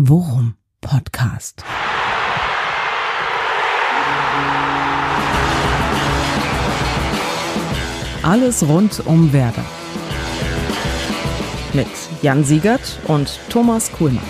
Worum Podcast. Alles rund um Werder. Mit Jan Siegert und Thomas Kuhlmann.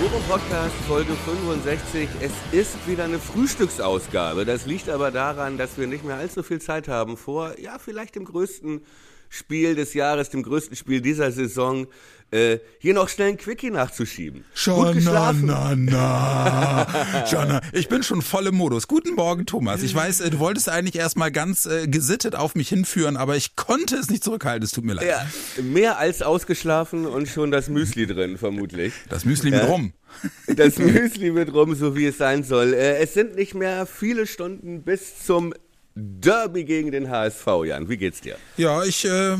Worum Podcast Folge 65. Es ist wieder eine Frühstücksausgabe. Das liegt aber daran, dass wir nicht mehr allzu viel Zeit haben vor, ja, vielleicht dem größten Spiel des Jahres, dem größten Spiel dieser Saison, äh, hier noch schnell ein Quickie nachzuschieben. Schon, na, na, na. Schon, ich bin schon voll im Modus. Guten Morgen, Thomas. Ich weiß, äh, du wolltest eigentlich erstmal ganz äh, gesittet auf mich hinführen, aber ich konnte es nicht zurückhalten. Es tut mir leid. Ja, mehr als ausgeschlafen und schon das Müsli drin, vermutlich. Das Müsli mit rum. Das Müsli mit rum, so wie es sein soll. Äh, es sind nicht mehr viele Stunden bis zum Derby gegen den HSV, Jan. Wie geht's dir? Ja, ich äh,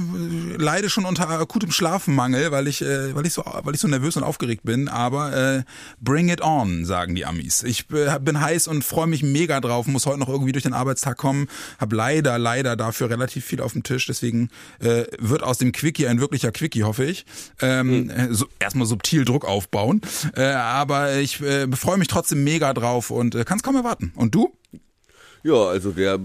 leide schon unter akutem Schlafmangel, weil ich, äh, weil ich so, weil ich so nervös und aufgeregt bin. Aber äh, bring it on, sagen die Amis. Ich äh, bin heiß und freue mich mega drauf. Muss heute noch irgendwie durch den Arbeitstag kommen. Hab leider, leider dafür relativ viel auf dem Tisch. Deswegen äh, wird aus dem Quickie ein wirklicher Quickie, hoffe ich. Ähm, hm. so, erstmal subtil Druck aufbauen. Äh, aber ich äh, freue mich trotzdem mega drauf und äh, kann es kaum erwarten. Und du? Ja, also der,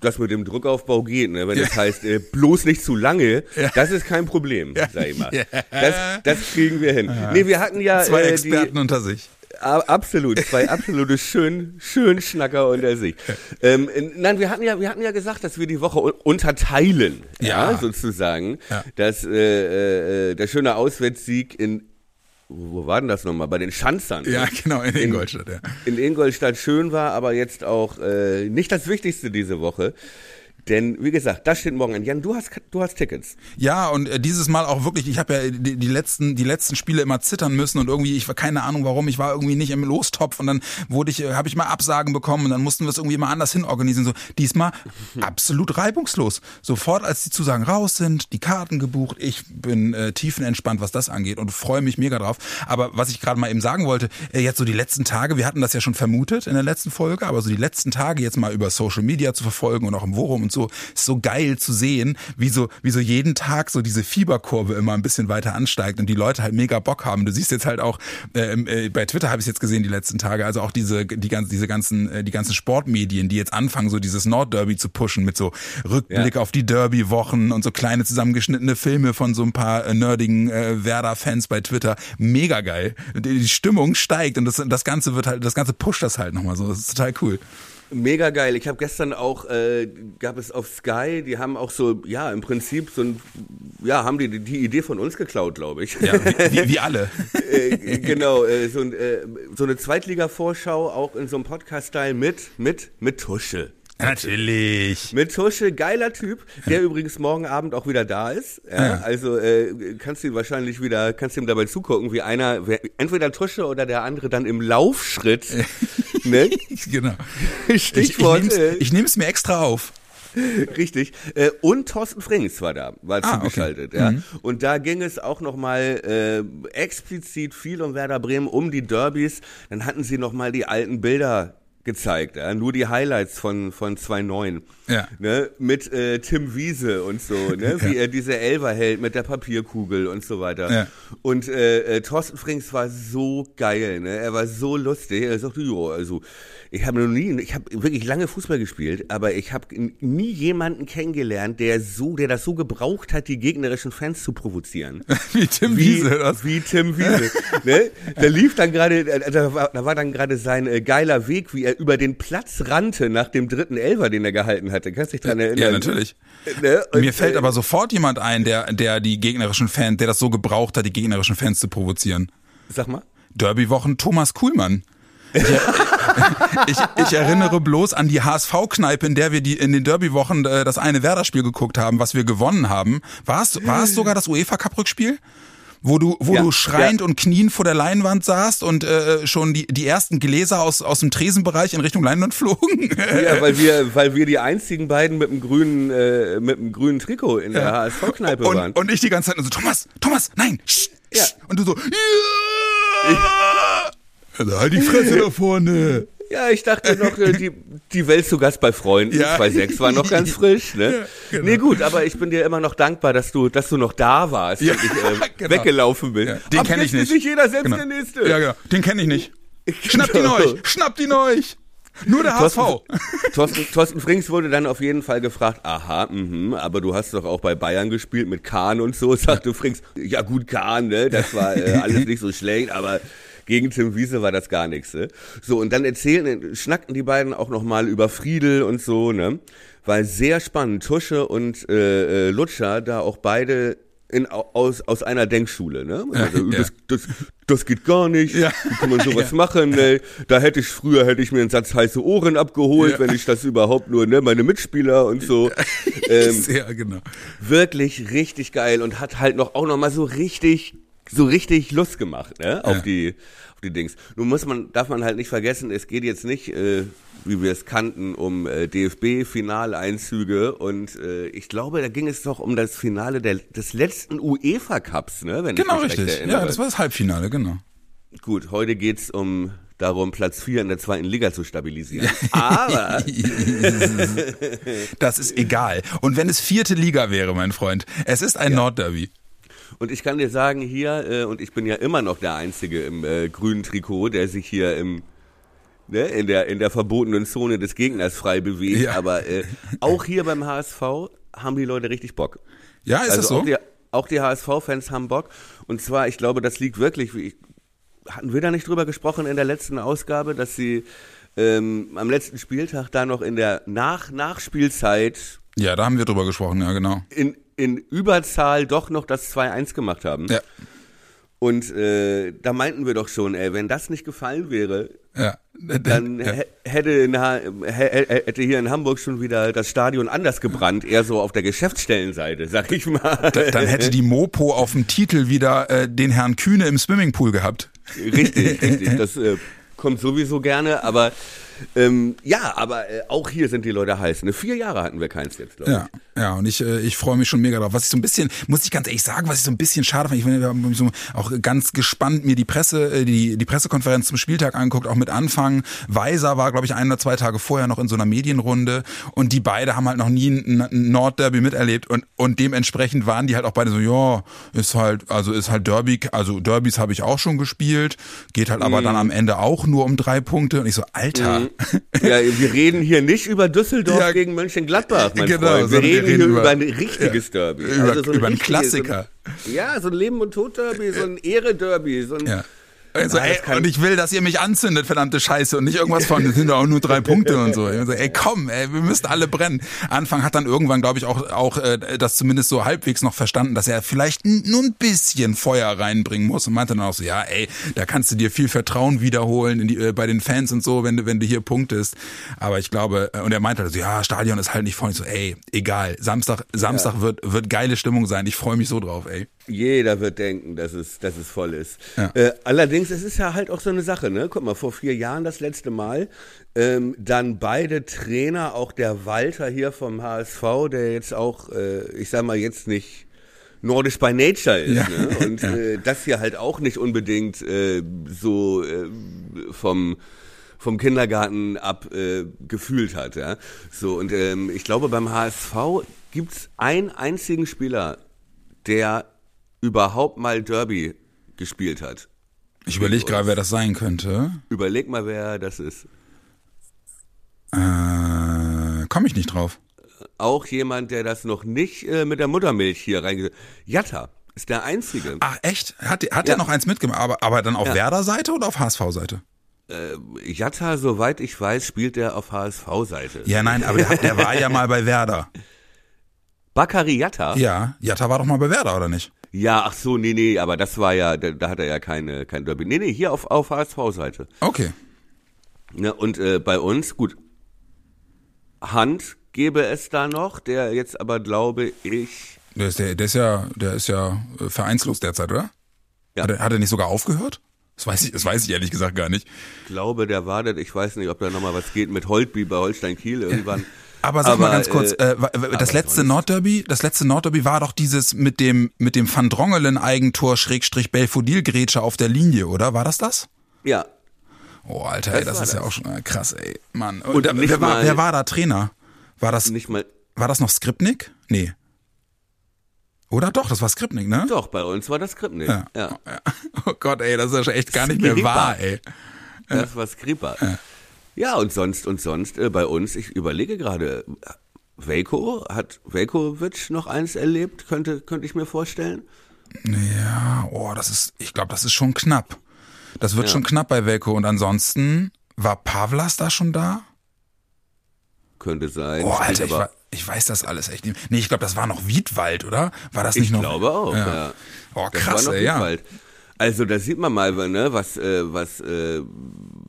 das mit dem Druckaufbau geht, ne? wenn das heißt, äh, bloß nicht zu lange, das ist kein Problem, sag ich mal. Das, das kriegen wir hin. Ja. Nee, wir hatten ja zwei äh, Experten die, unter sich. Absolut, zwei absolute schön, schön Schnacker unter sich. Ähm, nein, wir hatten ja, wir hatten ja gesagt, dass wir die Woche unterteilen, ja, ja sozusagen, ja. dass äh, äh, der schöne Auswärtssieg in wo war denn das nochmal? Bei den Schanzern. Ja, genau, in Ingolstadt, ja. In Ingolstadt schön war, aber jetzt auch äh, nicht das Wichtigste diese Woche. Denn wie gesagt, das steht morgen an. Jan, du hast du hast Tickets. Ja, und äh, dieses Mal auch wirklich, ich habe ja die, die, letzten die letzten Spiele immer zittern müssen und irgendwie ich war keine Ahnung warum, ich war irgendwie nicht im Lostopf und dann wurde ich äh, habe ich mal Absagen bekommen und dann mussten wir es irgendwie mal anders hinorganisieren so. Diesmal absolut reibungslos. Sofort als die Zusagen raus sind, die Karten gebucht, ich bin äh, tiefenentspannt, was das angeht und freue mich mega drauf, aber was ich gerade mal eben sagen wollte, äh, jetzt so die letzten Tage, wir hatten das ja schon vermutet in der letzten Folge, aber so die letzten Tage jetzt mal über Social Media zu verfolgen und auch im Forum und so, so geil zu sehen, wie so, wie so jeden Tag so diese Fieberkurve immer ein bisschen weiter ansteigt und die Leute halt mega Bock haben. Du siehst jetzt halt auch, äh, äh, bei Twitter habe ich jetzt gesehen die letzten Tage, also auch diese, die ganzen, diese ganzen, äh, die ganzen Sportmedien, die jetzt anfangen, so dieses Nordderby zu pushen mit so Rückblick ja. auf die Derby-Wochen und so kleine zusammengeschnittene Filme von so ein paar äh, nerdigen äh, Werder-Fans bei Twitter. Mega geil. Die Stimmung steigt und das, das Ganze wird halt, das Ganze pusht das halt nochmal so. Das ist total cool. Mega geil. Ich habe gestern auch, äh, gab es auf Sky, die haben auch so, ja, im Prinzip so ein, ja, haben die die Idee von uns geklaut, glaube ich. Ja, wie, wie, alle. äh, genau, äh, so, äh, so eine Zweitliga-Vorschau auch in so einem Podcast-Style mit, mit, mit Tusche. Natürlich. Mit Tusche, geiler Typ, der übrigens morgen Abend auch wieder da ist. Ja. Also äh, kannst du ihm wahrscheinlich wieder, kannst du ihm dabei zugucken, wie einer, entweder Tusche oder der andere dann im Laufschritt. ne? genau. Stichwort. Ich, nehme es mir extra auf. Richtig. Äh, und Thorsten Frings war da, war ah, zugeschaltet. Okay. Ja. Mhm. Und da ging es auch nochmal äh, explizit viel um Werder Bremen, um die Derbys. Dann hatten sie nochmal die alten Bilder gezeigt, ja? nur die Highlights von von 2.9, ja. ne? mit äh, Tim Wiese und so, ne? wie ja. er diese Elver hält mit der Papierkugel und so weiter. Ja. Und äh, äh, Thorsten Frings war so geil, ne? er war so lustig, er sagte, jo, also ich habe noch nie, ich habe wirklich lange Fußball gespielt, aber ich habe nie jemanden kennengelernt, der so, der das so gebraucht hat, die gegnerischen Fans zu provozieren. wie Tim wie, Wiese. Das. Wie Tim Wiese. ne? Da lief dann gerade, da war, da war dann gerade sein äh, geiler Weg, wie er über den Platz rannte nach dem dritten Elfer, den er gehalten hatte. Kannst du dich dran erinnern? Ja, natürlich. Ne? Mir fällt äh, aber sofort jemand ein, der, der die gegnerischen Fans, der das so gebraucht hat, die gegnerischen Fans zu provozieren. Sag mal. Derby-Wochen Thomas Kuhlmann. Ich, ich, ich, erinnere bloß an die HSV-Kneipe, in der wir die in den Derby-Wochen äh, das eine Werder-Spiel geguckt haben, was wir gewonnen haben. War es, war es sogar das UEFA-Cup-Rückspiel? Wo du, wo ja, du schreiend ja. und knien vor der Leinwand saßt und äh, schon die, die ersten Gläser aus, aus dem Tresenbereich in Richtung Leinwand flogen. Ja, weil wir, weil wir die einzigen beiden mit dem grünen, äh, mit dem grünen Trikot in der ja. HSV-Kneipe waren. Und ich die ganze Zeit so, Thomas, Thomas, nein, sch, sch. Und du so, ja. Also halt die Fresse da vorne. Ja, ich dachte noch, äh, die, die Welt zu Gast bei Freunden. Ja. 2.6 war noch ganz frisch, ne? Ja, genau. Nee, gut, aber ich bin dir immer noch dankbar, dass du, dass du noch da warst ja, und ich äh, genau. weggelaufen bin. Ja, den kenne ich nicht. nicht jeder selbst genau. der Nächste. Ja, genau. Den kenne ich nicht. Schnappt ihn euch! Schnappt ihn euch! Nur der HSV. Thorsten, Thorsten Frings wurde dann auf jeden Fall gefragt, aha, mh, aber du hast doch auch bei Bayern gespielt mit Kahn und so, sagte Frings. Ja gut, Kahn, ne, das war äh, alles nicht so schlecht, aber gegen Tim Wiese war das gar nichts. Ne? So, und dann erzählen, schnackten die beiden auch nochmal über Friedel und so, ne? Weil sehr spannend, Tusche und äh, äh, Lutscher da auch beide in, aus, aus einer Denkschule, ne? Also, ja, das, das, das geht gar nicht. Ja. Wie kann man sowas ja. machen? Ne? Da hätte ich früher hätte ich mir einen Satz heiße Ohren abgeholt, ja. wenn ich das überhaupt nur, ne, meine Mitspieler und so. Ähm, Sehr genau. Wirklich richtig geil und hat halt noch auch noch mal so richtig so richtig Lust gemacht, ne? Auf die auf die Dings. Nun muss man darf man halt nicht vergessen, es geht jetzt nicht äh, wie wir es kannten, um äh, DFB-Finaleinzüge und äh, ich glaube, da ging es doch um das Finale der, des letzten UEFA Cups, ne? Wenn genau, ich mich richtig. Ja, das war das Halbfinale, genau. Gut, heute geht's um darum, Platz 4 in der zweiten Liga zu stabilisieren. Aber das ist egal. Und wenn es vierte Liga wäre, mein Freund, es ist ein ja. Nordderby. Und ich kann dir sagen, hier, äh, und ich bin ja immer noch der Einzige im äh, grünen Trikot, der sich hier im ne, in, der, in der verbotenen Zone des Gegners frei bewegt. Ja. Aber äh, auch hier beim HSV haben die Leute richtig Bock. Ja, ist also das so? Auch die, auch die HSV-Fans haben Bock. Und zwar, ich glaube, das liegt wirklich, ich, hatten wir da nicht drüber gesprochen in der letzten Ausgabe, dass sie ähm, am letzten Spieltag da noch in der Nach Nachspielzeit. Ja, da haben wir drüber gesprochen, ja, genau. In, in Überzahl doch noch das 2-1 gemacht haben. Ja. Und äh, da meinten wir doch schon, ey, wenn das nicht gefallen wäre, ja. dann ja. Hätte, hätte hier in Hamburg schon wieder das Stadion anders gebrannt, eher so auf der Geschäftsstellenseite, sag ich mal. Dann hätte die Mopo auf dem Titel wieder äh, den Herrn Kühne im Swimmingpool gehabt. Richtig, richtig. Das äh, kommt sowieso gerne, aber ähm, ja, aber äh, auch hier sind die Leute heiß. Ne? Vier Jahre hatten wir keins jetzt, glaube ich. Ja, und ich, äh, ich freue mich schon mega drauf. Was ich so ein bisschen, muss ich ganz ehrlich sagen, was ich so ein bisschen schade fand, ich habe so auch ganz gespannt mir die Presse, äh, die, die Pressekonferenz zum Spieltag angeguckt, auch mit Anfang. Weiser war, glaube ich, ein oder zwei Tage vorher noch in so einer Medienrunde und die beide haben halt noch nie ein Nordderby miterlebt und, und dementsprechend waren die halt auch beide so, ja, ist halt, also ist halt Derby, also Derbys habe ich auch schon gespielt, geht halt aber mm. dann am Ende auch nur um drei Punkte und ich so, Alter, mm. Ja, wir reden hier nicht über Düsseldorf ja, gegen Mönchengladbach, mein genau, Freund. Wir reden wir hier über ein richtiges ja, Derby. Über, also so ein über einen Klassiker. So ein, ja, so ein Leben- und Tod-Derby, so ein Ehre-Derby, so ein... Ja also, ey, und ich will, dass ihr mich anzündet, verdammte Scheiße, und nicht irgendwas von, das sind doch auch nur drei Punkte und so. so. Ey, komm, ey, wir müssen alle brennen. Anfang hat dann irgendwann, glaube ich, auch, auch äh, das zumindest so halbwegs noch verstanden, dass er vielleicht nur ein bisschen Feuer reinbringen muss und meinte dann auch so, ja, ey, da kannst du dir viel Vertrauen wiederholen in die, äh, bei den Fans und so, wenn du, wenn du hier punktest. Aber ich glaube, äh, und er meinte halt so, ja, Stadion ist halt nicht voll. Ich so, ey, egal, Samstag, Samstag ja. wird, wird geile Stimmung sein. Ich freue mich so drauf, ey. Jeder wird denken, dass es, dass es voll ist. Ja. Äh, allerdings, es ist ja halt auch so eine Sache, ne? Guck mal, vor vier Jahren das letzte Mal, ähm, dann beide Trainer, auch der Walter hier vom HSV, der jetzt auch, äh, ich sag mal, jetzt nicht nordisch by nature ist. Ja. Ne? Und ja. äh, das hier halt auch nicht unbedingt äh, so äh, vom vom Kindergarten ab äh, gefühlt hat. Ja? So, und ähm, ich glaube, beim HSV gibt's einen einzigen Spieler, der überhaupt mal Derby gespielt hat. Ich überlege gerade, wer das sein könnte. Überleg mal, wer das ist. Äh, komme ich nicht drauf. Auch jemand, der das noch nicht äh, mit der Muttermilch hier reingesetzt Jatta ist der Einzige. Ach, echt? Hat, hat ja. der noch eins mitgemacht, aber, aber dann auf ja. Werder-Seite oder auf HSV-Seite? Äh, Jatta, soweit ich weiß, spielt er auf HSV-Seite. Ja, nein, aber der, der war ja mal bei Werder. Bakari Jatta? Ja, Jatta war doch mal bei Werder, oder nicht? Ja, ach so, nee, nee, aber das war ja, da, da hat er ja keine, kein Derby. Nee, nee, hier auf, auf HSV-Seite. Okay. Ja, und äh, bei uns, gut, Hand gäbe es da noch, der jetzt aber glaube ich. Der ist, der, der ist ja, der ist ja äh, vereinslos derzeit, oder? Ja. Hat er, hat er nicht sogar aufgehört? Das weiß ich, das weiß ich ehrlich gesagt gar nicht. Ich glaube, der wartet, ich weiß nicht, ob da nochmal was geht mit Holtby bei Holstein Kiel irgendwann. Aber sag aber, mal ganz kurz, äh, äh das letzte Nordderby, das letzte Nordderby war doch dieses mit dem mit dem Van Drongelen Eigentor Schrägstrich Belfodil Grätsche auf der Linie, oder? War das das? Ja. Oh, Alter, ey, das, das ist das. ja auch schon äh, krass, ey. Mann. Und, Und wer, war, wer war da Trainer? War das, nicht mal, war das noch Skripnik? Nee. Oder doch, das war Skripnik, ne? Doch, bei uns war das Skripnik. Ja. ja. Oh Gott, ey, das ist ja echt gar nicht mehr wahr, ey. Das war Skripa. Ja. Ja, und sonst, und sonst äh, bei uns, ich überlege gerade, Velko, hat Velkovic noch eins erlebt, könnte, könnte ich mir vorstellen? Ja, oh, das ist, ich glaube, das ist schon knapp. Das wird ja. schon knapp bei Velko. Und ansonsten, war Pavlas da schon da? Könnte sein. Oh, Alter, ich, ich, weiß das alles echt nicht. Nee, ich glaube, das war noch Wiedwald, oder? War das nicht ich noch? Ich glaube auch, ja. ja. Oh, krass, ey, ja. Also da sieht man mal, ne, was, äh, was, äh,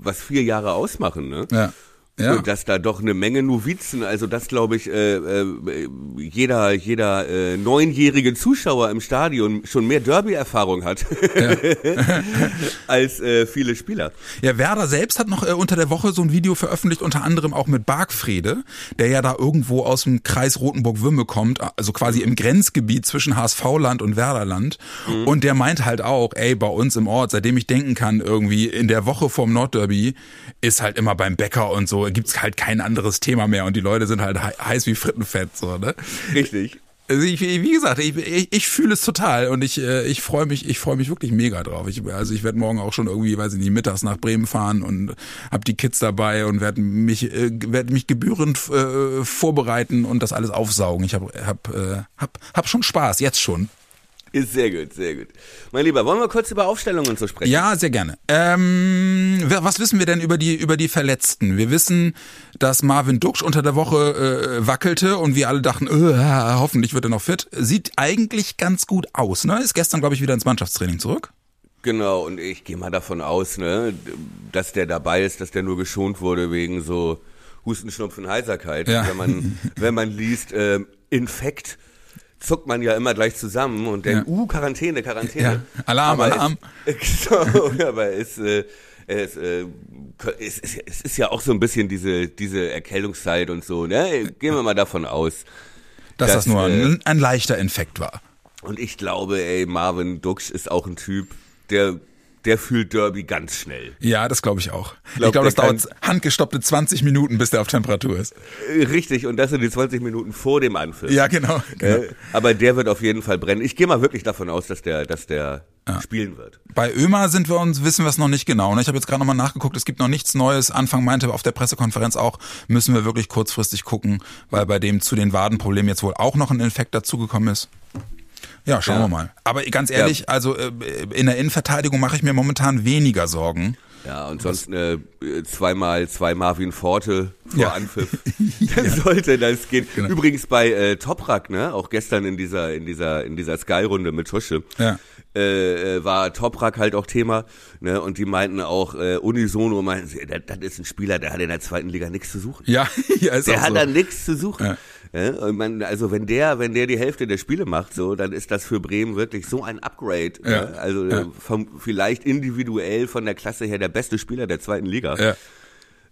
was vier Jahre ausmachen, ne? Ja. Ja. Und dass da doch eine Menge Novizen, also das glaube ich, äh, äh, jeder, jeder äh, neunjährige Zuschauer im Stadion schon mehr Derby-Erfahrung hat ja. als äh, viele Spieler. Ja, Werder selbst hat noch äh, unter der Woche so ein Video veröffentlicht, unter anderem auch mit Bargfrede, der ja da irgendwo aus dem Kreis Rotenburg-Wümme kommt, also quasi im Grenzgebiet zwischen HSV-Land und Werderland. Mhm. Und der meint halt auch, ey, bei uns im Ort, seitdem ich denken kann, irgendwie in der Woche vorm Nordderby ist halt immer beim Bäcker und so gibt's halt kein anderes Thema mehr und die Leute sind halt heiß wie Frittenfett, so, ne? Richtig. Also ich, wie gesagt, ich, ich, ich fühle es total und ich, äh, ich freue mich, ich freue mich wirklich mega drauf. Ich, also ich werde morgen auch schon irgendwie, weiß ich nicht, mittags nach Bremen fahren und hab die Kids dabei und werde mich, äh, werde mich gebührend äh, vorbereiten und das alles aufsaugen. Ich habe, hab, äh, hab, hab schon Spaß jetzt schon. Ist sehr gut, sehr gut. Mein Lieber, wollen wir kurz über Aufstellungen zu sprechen? Ja, sehr gerne. Ähm, was wissen wir denn über die, über die Verletzten? Wir wissen, dass Marvin Duksch unter der Woche äh, wackelte und wir alle dachten, äh, hoffentlich wird er noch fit. Sieht eigentlich ganz gut aus, ne? Ist gestern, glaube ich, wieder ins Mannschaftstraining zurück. Genau, und ich gehe mal davon aus, ne, dass der dabei ist, dass der nur geschont wurde wegen so Husten, Schnupfen, Heiserkeit. Ja. Wenn man, wenn man liest, äh, Infekt zuckt man ja immer gleich zusammen und denkt, ja. uh, Quarantäne, Quarantäne. Ja. Alarm, aber Alarm. Es, so, aber es, äh, es, äh, es, es, ist ja auch so ein bisschen diese, diese Erkältungszeit und so, ne? Gehen wir mal davon aus. Dass, dass das nur ein, äh, ein leichter Infekt war. Und ich glaube, ey, Marvin Dux ist auch ein Typ, der der fühlt Derby ganz schnell. Ja, das glaube ich auch. Glaub, ich glaube, das dauert handgestoppte 20 Minuten, bis der auf Temperatur ist. Äh, richtig, und das sind die 20 Minuten vor dem Anpfiff. Ja, genau. genau. Äh, aber der wird auf jeden Fall brennen. Ich gehe mal wirklich davon aus, dass der, dass der ja. spielen wird. Bei Ömer sind wir uns, wissen wir es noch nicht genau. Ne? Ich habe jetzt gerade nochmal nachgeguckt, es gibt noch nichts Neues. Anfang meinte auf der Pressekonferenz auch, müssen wir wirklich kurzfristig gucken, weil bei dem zu den Wadenproblemen jetzt wohl auch noch ein Infekt dazugekommen ist. Ja, schauen ja. wir mal. Aber ganz ehrlich, ja. also äh, in der Innenverteidigung mache ich mir momentan weniger Sorgen. Ja, und sonst äh, zweimal zwei Marvin Forte vor ja. Anpfiff. Dann sollte das gehen. Genau. Übrigens bei äh, Toprak, ne, auch gestern in dieser in dieser in dieser Sky Runde mit Tusche. Ja. Äh, äh, war Toprak halt auch Thema, ne? Und die meinten auch äh, unisono, meinten sie, das, das ist ein Spieler, der hat in der zweiten Liga nichts zu suchen. Ja, ja ist der auch hat so. da nichts zu suchen. Ja. Ja, man, also wenn der, wenn der die Hälfte der Spiele macht, so, dann ist das für Bremen wirklich so ein Upgrade. Ja. Ne? Also ja. vom, vielleicht individuell von der Klasse her der beste Spieler der zweiten Liga. Ja.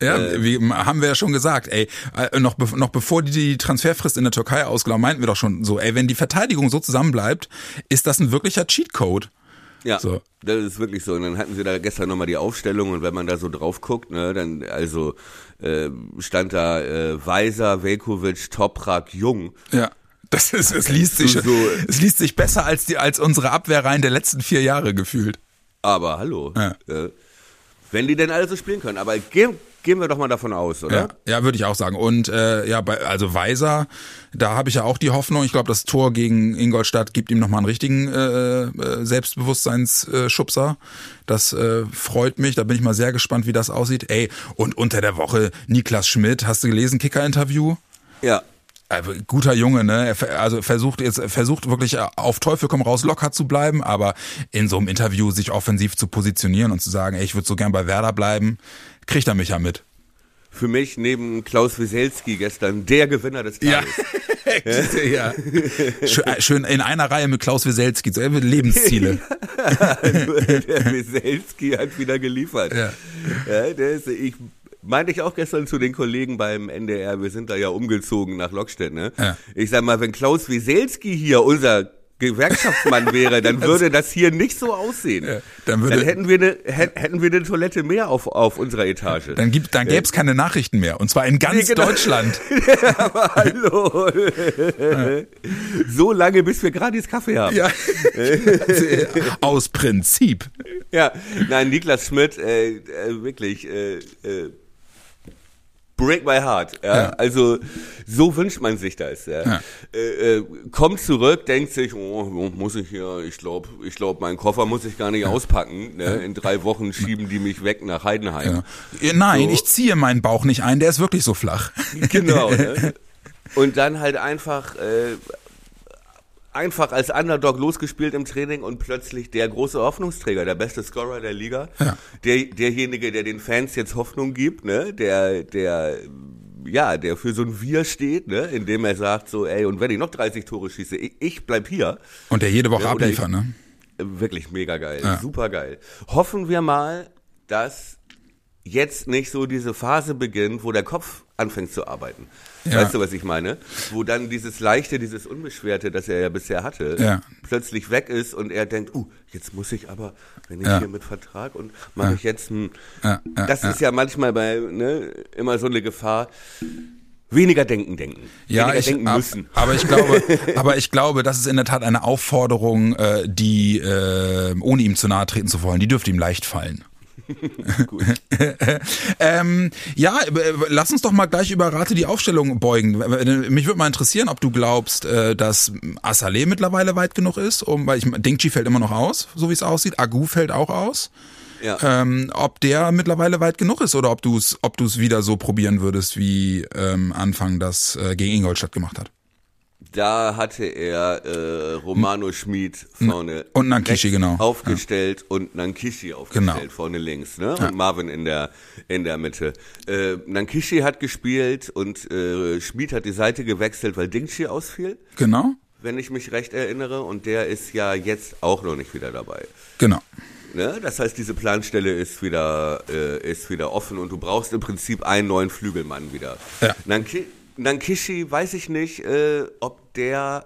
Ja, äh, wie haben wir ja schon gesagt, ey, äh, noch, be noch bevor die die Transferfrist in der Türkei ausgelaufen, meinten wir doch schon so, ey, wenn die Verteidigung so zusammenbleibt, ist das ein wirklicher Cheatcode. Ja, so. das ist wirklich so. Und dann hatten sie da gestern nochmal die Aufstellung und wenn man da so drauf guckt, ne, dann also äh, stand da äh, Weiser, Velkovic, Toprak, Jung. Ja. Das ist, es liest sich, so, es liest sich besser als die, als unsere Abwehrreihen der letzten vier Jahre gefühlt. Aber hallo. Ja. Äh, wenn die denn alle so spielen können. Aber gehen, gehen wir doch mal davon aus, oder? Ja, ja würde ich auch sagen. Und äh, ja, bei, also Weiser, da habe ich ja auch die Hoffnung. Ich glaube, das Tor gegen Ingolstadt gibt ihm nochmal einen richtigen äh, äh, Selbstbewusstseinsschubser. Das äh, freut mich. Da bin ich mal sehr gespannt, wie das aussieht. Ey, und unter der Woche Niklas Schmidt, hast du gelesen, Kicker-Interview? Ja. Also, guter Junge, ne? Er also versucht jetzt, versucht wirklich äh, auf Teufel komm raus locker zu bleiben, aber in so einem Interview sich offensiv zu positionieren und zu sagen, ey, ich würde so gern bei Werder bleiben, kriegt er mich ja mit. Für mich neben Klaus Wieselski gestern der Gewinner des Tages. Ja. ja. Äh, schön in einer Reihe mit Klaus Wieselski, so Lebensziele. der Wieselski hat wieder geliefert. Ja. ja der ist, ich meinte ich auch gestern zu den Kollegen beim NDR, wir sind da ja umgezogen nach Lockstedt, ne? Ja. Ich sag mal, wenn Klaus Wieselski hier unser Gewerkschaftsmann wäre, dann würde das hier nicht so aussehen. Ja, dann, würde, dann hätten wir eine hätten wir eine Toilette mehr auf auf unserer Etage. Dann gibt dann gäbe es keine Nachrichten mehr und zwar in ganz nee, genau. Deutschland. Aber hallo. Ja. So lange bis wir gratis Kaffee haben. Ja. Aus Prinzip. Ja, nein, Niklas Schmidt äh, äh, wirklich äh, äh, break my heart. Ja? ja? Also so wünscht man sich das. Ja? ja. Äh, äh, kommt zurück, denkt sich, oh, muss ich hier, ich glaube, ich glaube, meinen Koffer muss ich gar nicht ja. auspacken. Ne? In drei Wochen schieben die mich weg nach Heidenheim. Nein, so. ich ziehe meinen Bauch nicht ein, der ist wirklich so flach. Genau. Ne? Und dann halt einfach äh, einfach als Underdog losgespielt im Training und plötzlich der große Hoffnungsträger, der beste Scorer der Liga, ja. der, derjenige, der den Fans jetzt Hoffnung gibt, ne, der, der, ja, der für so ein Wir steht, ne, indem er sagt so, ey, und wenn ich noch 30 Tore schieße, ich, ich bleib hier. Und der jede Woche ne, abliefert, ich, ne? Wirklich mega geil, ja. super geil. Hoffen wir mal, dass jetzt nicht so diese Phase beginnt, wo der Kopf anfängt zu arbeiten. Ja. Weißt du, was ich meine? Wo dann dieses Leichte, dieses Unbeschwerte, das er ja bisher hatte, ja. plötzlich weg ist und er denkt, uh, jetzt muss ich aber, wenn ich ja. hier mit Vertrag und mache ich jetzt ein. das ist ja manchmal bei, ne, immer so eine Gefahr. Weniger denken, denken. Ja, Weniger ich, denken müssen. Aber ich glaube, aber ich glaube, das ist in der Tat eine Aufforderung, äh, die, äh, ohne ihm zu nahe treten zu wollen, die dürfte ihm leicht fallen. ähm, ja, lass uns doch mal gleich über Rate die Aufstellung beugen. Mich würde mal interessieren, ob du glaubst, äh, dass Assalé mittlerweile weit genug ist, um, weil ich Dingchi fällt immer noch aus, so wie es aussieht. Agu fällt auch aus. Ja. Ähm, ob der mittlerweile weit genug ist oder ob du es ob du's wieder so probieren würdest, wie ähm, Anfang das äh, gegen Ingolstadt gemacht hat da hatte er äh, Romano Schmid vorne und Nankishi genau aufgestellt ja. und Nankishi aufgestellt genau. vorne links, ne? Ja. Und Marvin in der in der Mitte. Äh, Nankishi hat gespielt und äh, Schmid hat die Seite gewechselt, weil Dingshi ausfiel. Genau. Wenn ich mich recht erinnere und der ist ja jetzt auch noch nicht wieder dabei. Genau. Ne? Das heißt, diese Planstelle ist wieder, äh, ist wieder offen und du brauchst im Prinzip einen neuen Flügelmann wieder. Ja. Nanki Nankishi weiß ich nicht, äh, ob der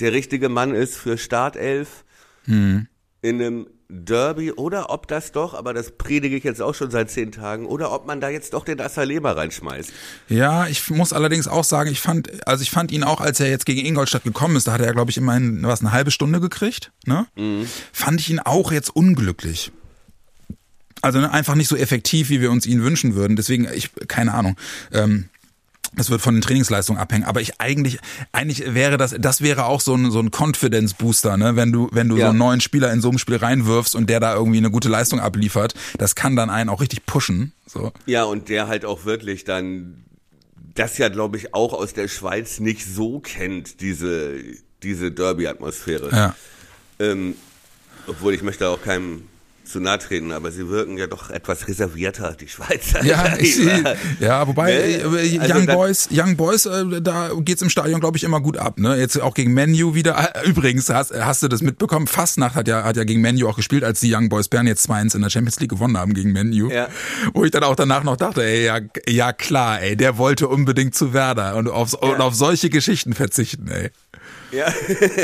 der richtige Mann ist für Startelf hm. in einem Derby oder ob das doch, aber das predige ich jetzt auch schon seit zehn Tagen, oder ob man da jetzt doch den Assalema reinschmeißt. Ja, ich muss allerdings auch sagen, ich fand, also ich fand ihn auch, als er jetzt gegen Ingolstadt gekommen ist, da hat er, glaube ich, immerhin was eine halbe Stunde gekriegt, ne? Mhm. Fand ich ihn auch jetzt unglücklich. Also ne, einfach nicht so effektiv, wie wir uns ihn wünschen würden. Deswegen, ich, keine Ahnung. Ähm, das wird von den Trainingsleistungen abhängen. Aber ich eigentlich, eigentlich wäre das, das wäre auch so ein, so ein Confidence Booster, ne? Wenn du, wenn du ja. so einen neuen Spieler in so einem Spiel reinwirfst und der da irgendwie eine gute Leistung abliefert, das kann dann einen auch richtig pushen, so. Ja, und der halt auch wirklich dann, das ja, glaube ich, auch aus der Schweiz nicht so kennt, diese, diese Derby-Atmosphäre. Ja. Ähm, obwohl ich möchte auch keinem zu nahe treten, aber sie wirken ja doch etwas reservierter, die Schweizer. Ja, ich, ja wobei ne? Äh, äh, also Young Boys, Young Boys, äh, da geht's im Stadion, glaube ich, immer gut ab. Ne? Jetzt auch gegen Menu wieder. Übrigens, hast, hast du das mitbekommen? Fastnacht hat ja, hat ja gegen Menu auch gespielt, als die Young Boys Bern jetzt 2-1 in der Champions League gewonnen haben gegen Menu. Ja. Wo ich dann auch danach noch dachte, ey, ja, ja klar, ey, der wollte unbedingt zu Werder und auf, ja. und auf solche Geschichten verzichten, ey. Ja.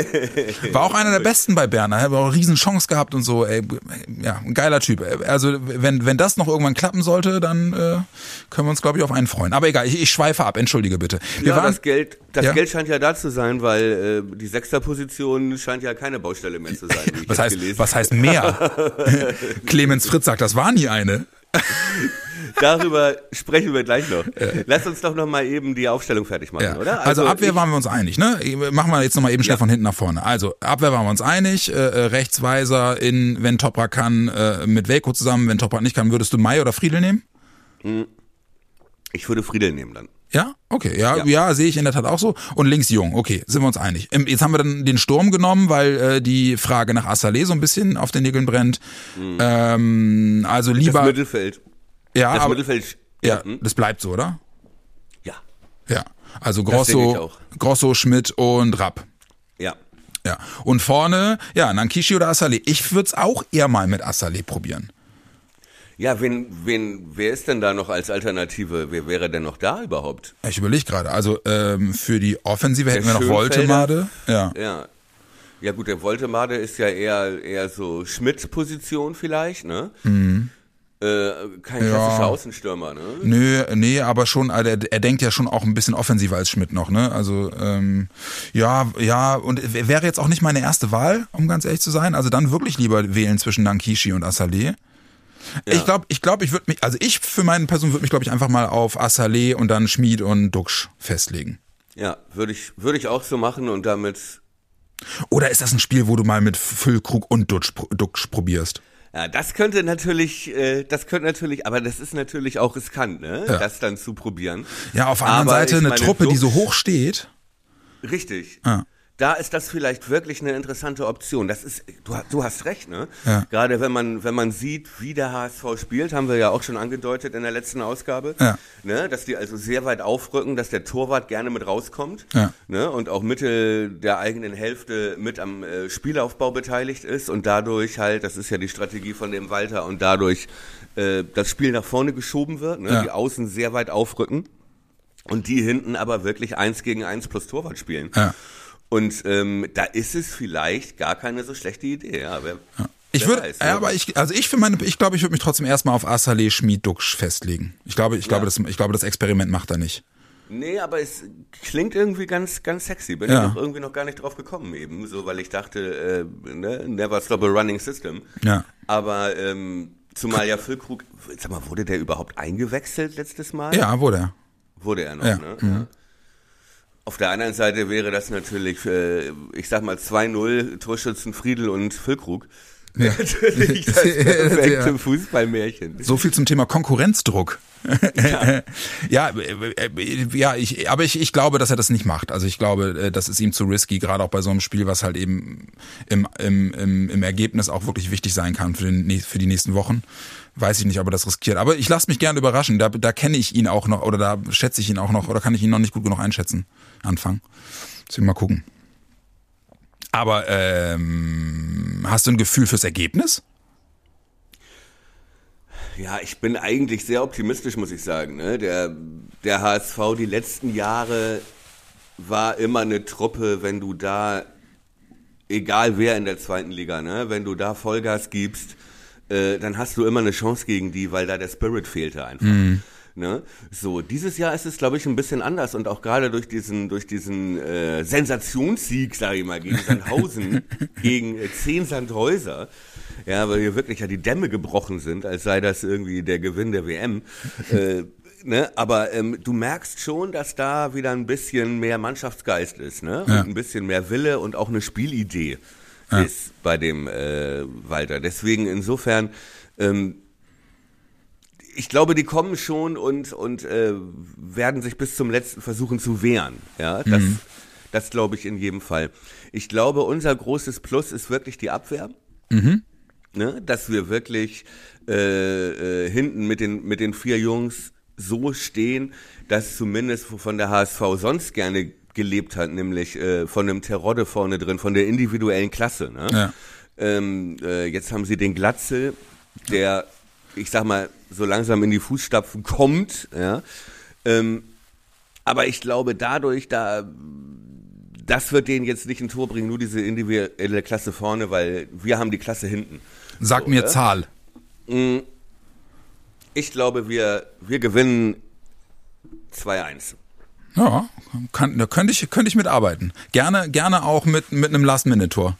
War auch einer der besten bei Berner, hat auch eine riesen Chance gehabt und so, ey, ja, ein geiler Typ. Also, wenn, wenn das noch irgendwann klappen sollte, dann äh, können wir uns, glaube ich, auf einen freuen. Aber egal, ich, ich schweife ab, entschuldige bitte. Wir ja, waren, das Geld, das ja? Geld scheint ja da zu sein, weil äh, die Sechsterposition scheint ja keine Baustelle mehr zu sein. was, heißt, was heißt mehr? Clemens Fritz sagt, das war nie eine. Darüber sprechen wir gleich noch. Lass uns doch noch mal eben die Aufstellung fertig machen, ja. oder? Also, also Abwehr waren wir uns einig, ne? Machen wir jetzt noch mal eben schnell ja. von hinten nach vorne. Also Abwehr waren wir uns einig. Äh, äh Rechtsweiser in, wenn Toprak kann, äh, mit Velko zusammen. Wenn Toprak nicht kann, würdest du Mai oder Friedel nehmen? Hm. Ich würde Friedel nehmen dann. Ja, okay, ja, ja, ja sehe ich in der Tat auch so. Und links Jung, okay, sind wir uns einig. Ähm, jetzt haben wir dann den Sturm genommen, weil äh, die Frage nach Assalé so ein bisschen auf den Nägeln brennt. Mhm. Ähm, also lieber. Das Mittelfeld. Ja, das aber, Mittelfeld. Ja, hm? das bleibt so, oder? Ja. Ja. Also Grosso, Grosso, Schmidt und Rapp. Ja. Ja. Und vorne, ja, Nankishi oder Asale. Ich würde es auch eher mal mit Asale probieren. Ja, wen, wen, wer ist denn da noch als Alternative? Wer wäre denn noch da überhaupt? Ich überlege gerade. Also ähm, für die Offensive hätten wir noch Woltemade. Ja. ja. Ja gut, der Woltemade ist ja eher eher so Schmidt-Position vielleicht, ne? Mhm. Äh, kein ja. klassischer Außenstürmer, ne? Nö, nee, aber schon, also er, er denkt ja schon auch ein bisschen offensiver als Schmidt noch, ne? Also ähm, ja, ja, und wäre jetzt auch nicht meine erste Wahl, um ganz ehrlich zu sein. Also dann wirklich lieber wählen zwischen Nankishi und Assalé. Ja. Ich glaube, ich glaube, ich würde mich, also ich für meine Person würde mich, glaube ich, einfach mal auf Assalé und dann Schmied und Duxch festlegen. Ja, würde ich, würde ich auch so machen und damit. Oder ist das ein Spiel, wo du mal mit Füllkrug und Duxch, Duxch probierst? Ja, das könnte natürlich, äh, das könnte natürlich, aber das ist natürlich auch riskant, ne? Ja. Das dann zu probieren. Ja, auf der anderen aber Seite eine Truppe, Duxch, die so hoch steht. Richtig. Ja da ist das vielleicht wirklich eine interessante Option. Das ist, du, du hast recht, ne? Ja. Gerade wenn man, wenn man sieht, wie der HSV spielt, haben wir ja auch schon angedeutet in der letzten Ausgabe, ja. ne? dass die also sehr weit aufrücken, dass der Torwart gerne mit rauskommt ja. ne? und auch Mittel der eigenen Hälfte mit am äh, Spielaufbau beteiligt ist und dadurch halt, das ist ja die Strategie von dem Walter und dadurch äh, das Spiel nach vorne geschoben wird, ne? die Außen sehr weit aufrücken und die hinten aber wirklich eins gegen eins plus Torwart spielen. Ja. Und ähm, da ist es vielleicht gar keine so schlechte Idee. Ja, wer, ja. Ich würde, ja, aber ich, also ich für meine, ich glaube, ich würde mich trotzdem erstmal auf Asale Schmied Duxch festlegen. Ich glaube, ich ja. glaube, das, ich glaube, das Experiment macht er nicht. Nee, aber es klingt irgendwie ganz, ganz sexy. Bin ja. ich irgendwie noch gar nicht drauf gekommen eben, so weil ich dachte, äh, ne, never stop a running system. Ja. Aber ähm, zumal ja Füllkrug, sag mal, wurde der überhaupt eingewechselt letztes Mal? Ja, wurde er. Wurde er noch, ja. ne? Mhm. Auf der anderen Seite wäre das natürlich, äh, ich sag mal 2-0 Torschützen Friedel und Füllkrug. Ja. Natürlich das perfekte ja. Fußballmärchen. So viel zum Thema Konkurrenzdruck. Ja, ja, ja, ich, aber ich, ich glaube, dass er das nicht macht. Also ich glaube, äh, das ist ihm zu risky, gerade auch bei so einem Spiel, was halt eben im, im, im, im Ergebnis auch wirklich wichtig sein kann für, den, für die nächsten Wochen weiß ich nicht, ob er das riskiert. Aber ich lasse mich gerne überraschen. Da, da kenne ich ihn auch noch oder da schätze ich ihn auch noch oder kann ich ihn noch nicht gut genug einschätzen. Anfangen. Deswegen mal gucken. Aber ähm, hast du ein Gefühl fürs Ergebnis? Ja, ich bin eigentlich sehr optimistisch, muss ich sagen. Ne? Der, der HSV die letzten Jahre war immer eine Truppe, wenn du da, egal wer in der zweiten Liga, ne, wenn du da Vollgas gibst, äh, dann hast du immer eine Chance gegen die, weil da der Spirit fehlte einfach. Mhm. Ne? So, dieses Jahr ist es, glaube ich, ein bisschen anders und auch gerade durch diesen, durch diesen äh, Sensationssieg, sage ich mal, gegen Sandhausen, gegen äh, zehn Sandhäuser, ja, weil hier wirklich ja die Dämme gebrochen sind, als sei das irgendwie der Gewinn der WM. Äh, ne? Aber ähm, du merkst schon, dass da wieder ein bisschen mehr Mannschaftsgeist ist, ne? Und ein bisschen mehr Wille und auch eine Spielidee ja. ist bei dem äh, Walter. Deswegen insofern, ähm, ich glaube, die kommen schon und und äh, werden sich bis zum letzten versuchen zu wehren. Ja, das, mhm. das glaube ich in jedem Fall. Ich glaube, unser großes Plus ist wirklich die Abwehr. Mhm. Ne, dass wir wirklich äh, äh, hinten mit den mit den vier Jungs so stehen, dass zumindest von der HSV sonst gerne gelebt hat, nämlich äh, von einem Terodde vorne drin, von der individuellen Klasse. Ne? Ja. Ähm, äh, jetzt haben sie den Glatzel, der, ich sag mal, so langsam in die Fußstapfen kommt. Ja? Ähm, aber ich glaube, dadurch, da das wird denen jetzt nicht ein Tor bringen, nur diese individuelle Klasse vorne, weil wir haben die Klasse hinten. Sag so, mir ne? Zahl. Mm, ich glaube, wir, wir gewinnen 2-1. Ja, kann, da könnte ich, könnte ich mitarbeiten. Gerne, gerne auch mit, mit einem Last-Minute-Tor.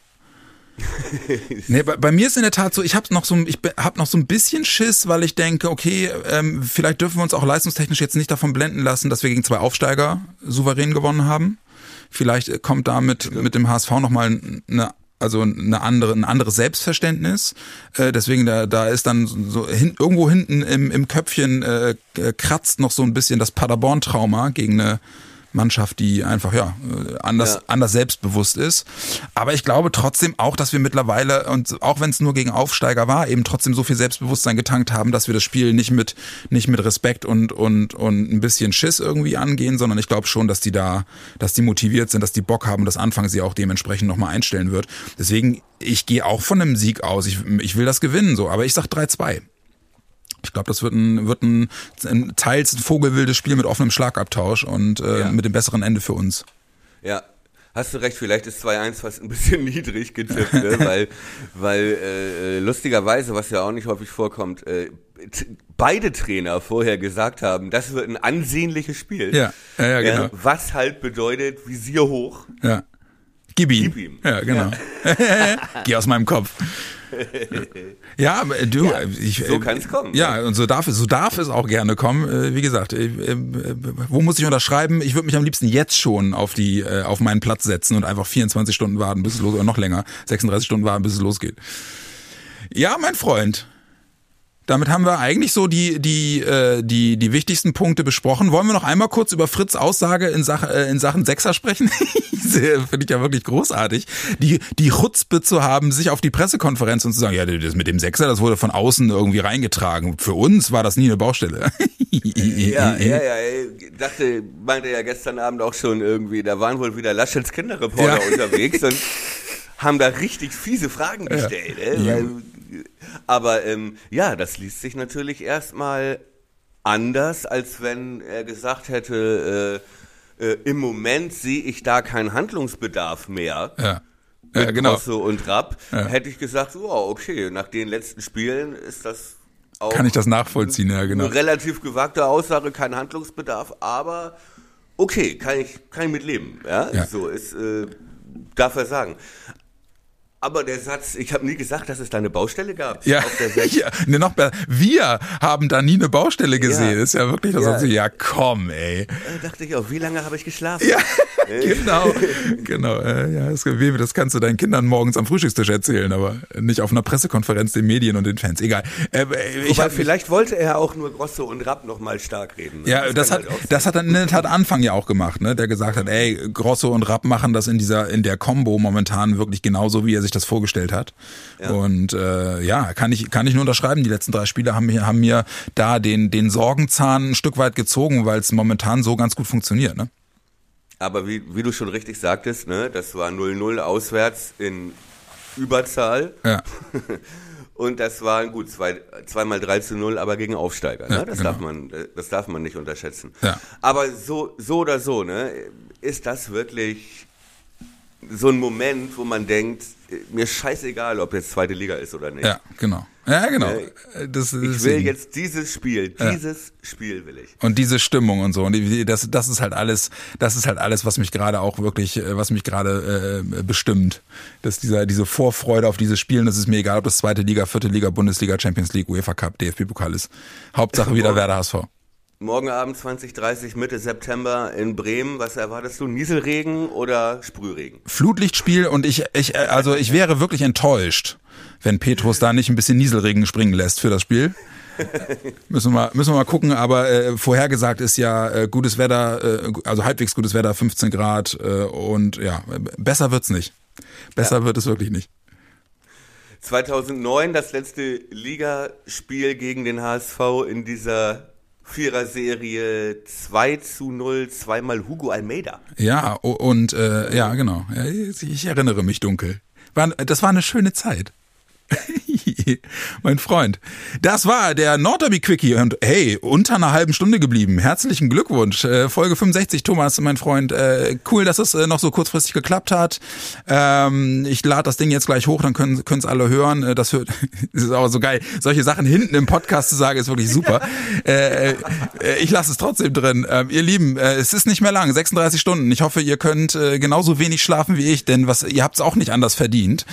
nee, bei, bei, mir ist in der Tat so, ich habe noch so, ich habe noch so ein bisschen Schiss, weil ich denke, okay, ähm, vielleicht dürfen wir uns auch leistungstechnisch jetzt nicht davon blenden lassen, dass wir gegen zwei Aufsteiger souverän gewonnen haben. Vielleicht kommt da mit, mit dem HSV nochmal eine also eine andere, ein anderes Selbstverständnis. Äh, deswegen da, da ist dann so hin, irgendwo hinten im, im Köpfchen äh, kratzt noch so ein bisschen das Paderborn-Trauma gegen eine Mannschaft, die einfach ja anders ja. anders selbstbewusst ist. Aber ich glaube trotzdem auch, dass wir mittlerweile und auch wenn es nur gegen Aufsteiger war, eben trotzdem so viel Selbstbewusstsein getankt haben, dass wir das Spiel nicht mit nicht mit Respekt und und und ein bisschen Schiss irgendwie angehen, sondern ich glaube schon, dass die da, dass die motiviert sind, dass die Bock haben, dass Anfang sie auch dementsprechend nochmal einstellen wird. Deswegen ich gehe auch von einem Sieg aus. Ich, ich will das gewinnen so, aber ich sag 3-2. Ich glaube, das wird ein, wird ein, ein teils ein vogelwildes Spiel mit offenem Schlagabtausch und äh, ja. mit dem besseren Ende für uns. Ja, hast du recht, vielleicht ist 2-1 fast ein bisschen niedrig getippt, ne? weil, weil äh, lustigerweise, was ja auch nicht häufig vorkommt, äh, beide Trainer vorher gesagt haben, das wird ein ansehnliches Spiel. Ja, ja, ja genau. Ja, was halt bedeutet, Visier hoch. Ja. Gib ihm. Gib ihm. Ja, genau. Ja. Geh aus meinem Kopf. Ja, aber du, ja, ich, so kann es kommen. Ja, und so darf es, so darf es auch gerne kommen. Äh, wie gesagt, äh, äh, wo muss ich unterschreiben? Ich würde mich am liebsten jetzt schon auf die, auf meinen Platz setzen und einfach 24 Stunden warten, bis es los, oder noch länger, 36 Stunden warten, bis es losgeht. Ja, mein Freund. Damit haben wir eigentlich so die, die, äh, die, die wichtigsten Punkte besprochen. Wollen wir noch einmal kurz über Fritz Aussage in, Sache, äh, in Sachen Sechser sprechen? Finde ich ja wirklich großartig. Die, die Chutzpe zu haben, sich auf die Pressekonferenz und zu sagen, ja, das mit dem Sechser, das wurde von außen irgendwie reingetragen. Für uns war das nie eine Baustelle. ja, ja, ja. Ich dachte, meinte ja gestern Abend auch schon irgendwie, da waren wohl wieder Laschets Kinderreporter ja. unterwegs und haben da richtig fiese Fragen gestellt. Ja. Weil, aber ähm, ja, das liest sich natürlich erstmal anders, als wenn er gesagt hätte, äh, äh, im Moment sehe ich da keinen Handlungsbedarf mehr. Ja. Ja, genau. Rosso und Rapp, ja. hätte ich gesagt, wow, okay, nach den letzten Spielen ist das auch Kann ich das nachvollziehen, ja, genau. Eine relativ gewagte Aussage, kein Handlungsbedarf, aber okay, kann ich, kann ich mit leben. Ja, ja. so ist, äh, darf er sagen. Aber der Satz, ich habe nie gesagt, dass es da eine Baustelle gab. Ja, ja ne, noch besser. Wir haben da nie eine Baustelle gesehen. Ja. Ist ja wirklich das. Ja, so, ja komm, ey. Da dachte ich auch, wie lange habe ich geschlafen? Ja, genau, genau. Äh, ja, das, das kannst du deinen Kindern morgens am Frühstückstisch erzählen, aber nicht auf einer Pressekonferenz den Medien und den Fans. Egal. Äh, ich hab, vielleicht wollte er auch nur Grosso und Rapp noch mal stark reden. Ja, das, das hat, halt das hat er in der Tat Anfang ja auch gemacht, ne? Der gesagt hat, ey, Grosso und Rapp machen das in dieser, in der Combo momentan wirklich genauso, wie er sich sich das vorgestellt hat. Ja. Und äh, ja, kann ich, kann ich nur unterschreiben. Die letzten drei Spiele haben, haben mir da den, den Sorgenzahn ein Stück weit gezogen, weil es momentan so ganz gut funktioniert. Ne? Aber wie, wie du schon richtig sagtest, ne, das war 0-0 auswärts in Überzahl. Ja. Und das waren gut, zwei, zweimal 3 zu 0, aber gegen Aufsteiger. Ne? Ja, das, genau. darf man, das darf man nicht unterschätzen. Ja. Aber so, so oder so, ne, ist das wirklich so ein Moment, wo man denkt, mir scheißegal, ob jetzt zweite Liga ist oder nicht. Ja, genau. Ja, genau. Äh, das, das ich will eben. jetzt dieses Spiel, dieses ja. Spiel will ich. Und diese Stimmung und so. Und das, das ist halt alles, das ist halt alles, was mich gerade auch wirklich, äh, was mich gerade äh, bestimmt. Dass dieser, diese Vorfreude auf dieses Spiel, und das ist mir egal, ob das zweite Liga, vierte Liga, Bundesliga, Champions League, UEFA Cup, DFB-Pokal ist. Hauptsache wieder Werder HSV. Morgen Abend 2030, Mitte September in Bremen. Was erwartest du? Nieselregen oder Sprühregen? Flutlichtspiel und ich, ich, also ich wäre wirklich enttäuscht, wenn Petrus da nicht ein bisschen Nieselregen springen lässt für das Spiel. müssen wir mal, müssen wir mal gucken, aber äh, vorhergesagt ist ja äh, gutes Wetter, äh, also halbwegs gutes Wetter, 15 Grad äh, und ja, besser wird's nicht. Besser ja. wird es wirklich nicht. 2009 das letzte Ligaspiel gegen den HSV in dieser Vierer-Serie 2 zu 0, zweimal Hugo Almeida. Ja, und äh, ja, genau. Ich erinnere mich dunkel. Das war eine schöne Zeit. mein Freund. Das war der Nordderby Quickie und hey, unter einer halben Stunde geblieben. Herzlichen Glückwunsch. Äh, Folge 65, Thomas, mein Freund. Äh, cool, dass es äh, noch so kurzfristig geklappt hat. Ähm, ich lade das Ding jetzt gleich hoch, dann können es alle hören. Das, hört, ist auch so geil. Solche Sachen hinten im Podcast zu sagen, ist wirklich super. ich lasse es trotzdem drin. Ähm, ihr Lieben, es ist nicht mehr lang, 36 Stunden. Ich hoffe, ihr könnt genauso wenig schlafen wie ich, denn was ihr habt es auch nicht anders verdient.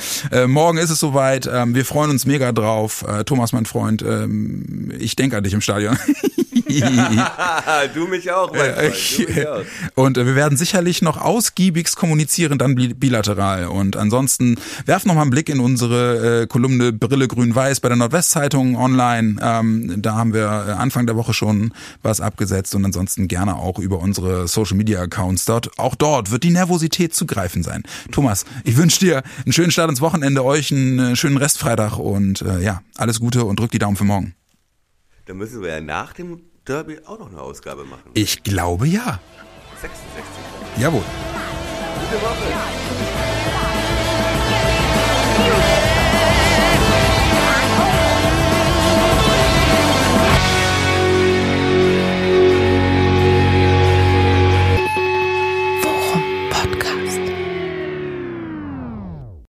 morgen ist es soweit. Ähm, wir freuen uns mega drauf. Äh, Thomas, mein Freund, ähm, ich denke an dich im Stadion. du mich auch, mein Freund. Du mich auch. Und äh, wir werden sicherlich noch ausgiebigst kommunizieren, dann bilateral. Und ansonsten werf noch mal einen Blick in unsere äh, Kolumne Brille Grün-Weiß bei der Nordwestzeitung online. Ähm, da haben wir äh, Anfang der Woche schon was abgesetzt und ansonsten gerne auch über unsere Social Media Accounts dort. Auch dort wird die Nervosität zu greifen sein. Thomas, ich wünsche dir einen schönen Start ins Wochenende, euch einen äh, schönen Restfreitag und äh, ja, alles Gute und drück die Daumen für morgen. Dann müssen wir ja nach dem Derby auch noch eine Ausgabe machen. Ich glaube ja. 66. Jawohl. Gute Woche.